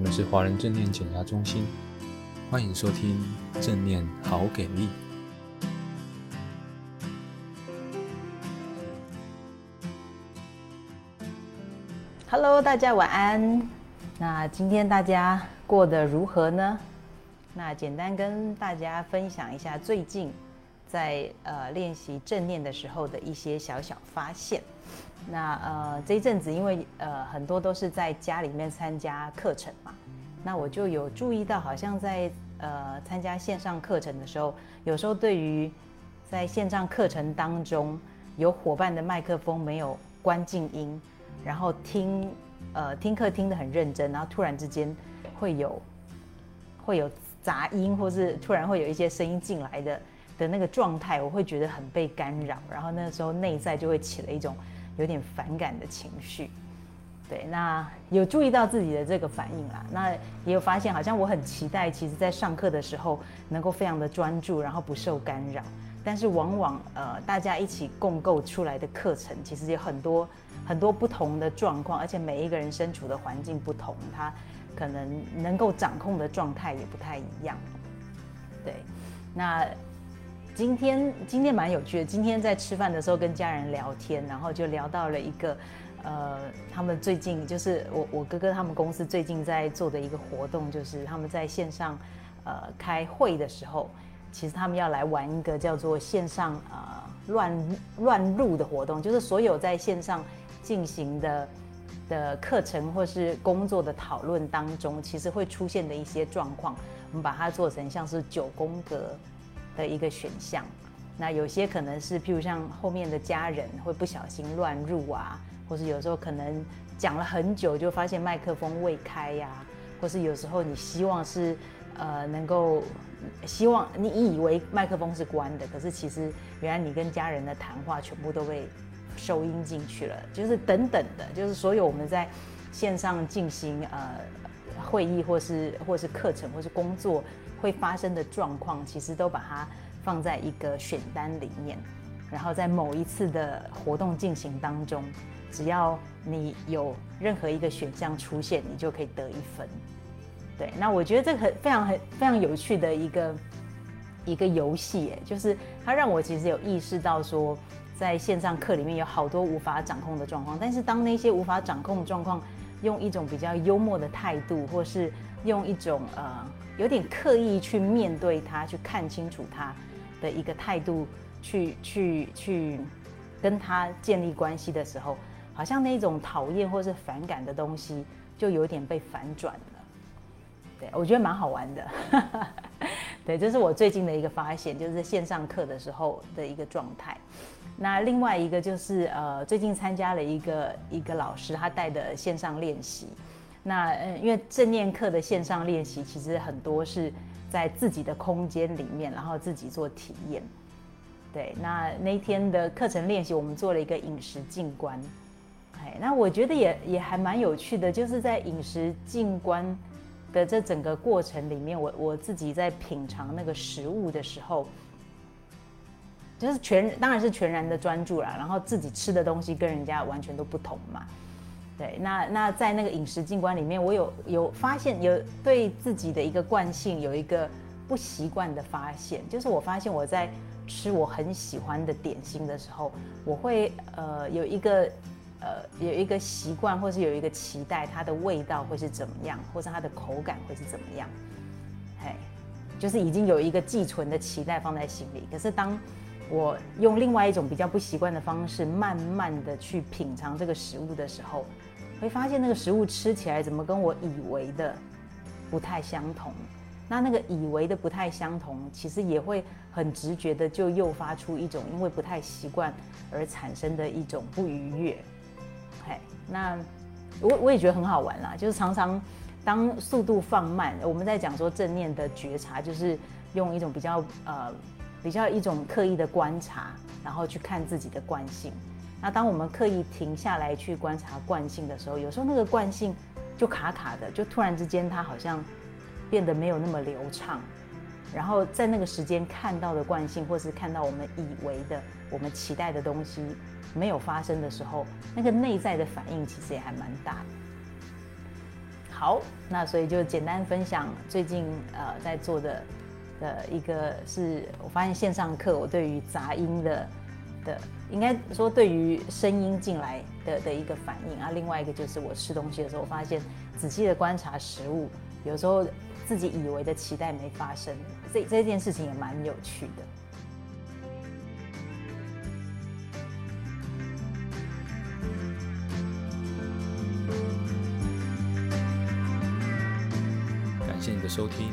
我们是华人正念减压中心，欢迎收听正念好给力。Hello，大家晚安。那今天大家过得如何呢？那简单跟大家分享一下最近在呃练习正念的时候的一些小小发现。那呃这一阵子，因为呃很多都是在家里面参加课程嘛，那我就有注意到，好像在呃参加线上课程的时候，有时候对于在线上课程当中有伙伴的麦克风没有关静音，然后听呃听课听得很认真，然后突然之间会有会有杂音，或是突然会有一些声音进来的的那个状态，我会觉得很被干扰，然后那个时候内在就会起了一种。有点反感的情绪，对，那有注意到自己的这个反应啦，那也有发现，好像我很期待，其实在上课的时候能够非常的专注，然后不受干扰，但是往往呃大家一起共构出来的课程，其实有很多很多不同的状况，而且每一个人身处的环境不同，他可能能够掌控的状态也不太一样，对，那。今天今天蛮有趣的。今天在吃饭的时候跟家人聊天，然后就聊到了一个，呃，他们最近就是我我哥哥他们公司最近在做的一个活动，就是他们在线上，呃，开会的时候，其实他们要来玩一个叫做线上呃乱乱入的活动，就是所有在线上进行的的课程或是工作的讨论当中，其实会出现的一些状况，我们把它做成像是九宫格。的一个选项，那有些可能是，譬如像后面的家人会不小心乱入啊，或是有时候可能讲了很久就发现麦克风未开呀、或是有时候你希望是呃能够希望你以为麦克风是关的，可是其实原来你跟家人的谈话全部都被收音进去了，就是等等的，就是所有我们在线上进行呃会议或是或是课程或是工作。会发生的状况，其实都把它放在一个选单里面，然后在某一次的活动进行当中，只要你有任何一个选项出现，你就可以得一分。对，那我觉得这个很非常很非常有趣的一个一个游戏，哎，就是它让我其实有意识到说，在线上课里面有好多无法掌控的状况，但是当那些无法掌控的状况，用一种比较幽默的态度，或是用一种呃。有点刻意去面对他，去看清楚他的一个态度，去去去跟他建立关系的时候，好像那种讨厌或是反感的东西就有点被反转了。对，我觉得蛮好玩的。对，这是我最近的一个发现，就是在线上课的时候的一个状态。那另外一个就是呃，最近参加了一个一个老师他带的线上练习。那嗯，因为正念课的线上练习，其实很多是在自己的空间里面，然后自己做体验。对，那那天的课程练习，我们做了一个饮食静观。哎，那我觉得也也还蛮有趣的，就是在饮食静观的这整个过程里面，我我自己在品尝那个食物的时候，就是全当然是全然的专注啦，然后自己吃的东西跟人家完全都不同嘛。对，那那在那个饮食静观里面，我有有发现，有对自己的一个惯性有一个不习惯的发现，就是我发现我在吃我很喜欢的点心的时候，我会呃有一个呃有一个习惯，或是有一个期待，它的味道会是怎么样，或是它的口感会是怎么样，嘿，就是已经有一个寄存的期待放在心里。可是当我用另外一种比较不习惯的方式，慢慢的去品尝这个食物的时候。会发现那个食物吃起来怎么跟我以为的不太相同？那那个以为的不太相同，其实也会很直觉的就诱发出一种因为不太习惯而产生的一种不愉悦。嘿，那我我也觉得很好玩啦，就是常常当速度放慢，我们在讲说正念的觉察，就是用一种比较呃比较一种刻意的观察，然后去看自己的惯性。那当我们刻意停下来去观察惯性的时候，有时候那个惯性就卡卡的，就突然之间它好像变得没有那么流畅。然后在那个时间看到的惯性，或是看到我们以为的、我们期待的东西没有发生的时候，那个内在的反应其实也还蛮大的。好，那所以就简单分享最近呃在做的的一个是我发现线上课，我对于杂音的的应该说对于声音进来的的一个反应啊，另外一个就是我吃东西的时候，我发现仔细的观察食物，有时候自己以为的期待没发生，这这件事情也蛮有趣的。感谢你的收听，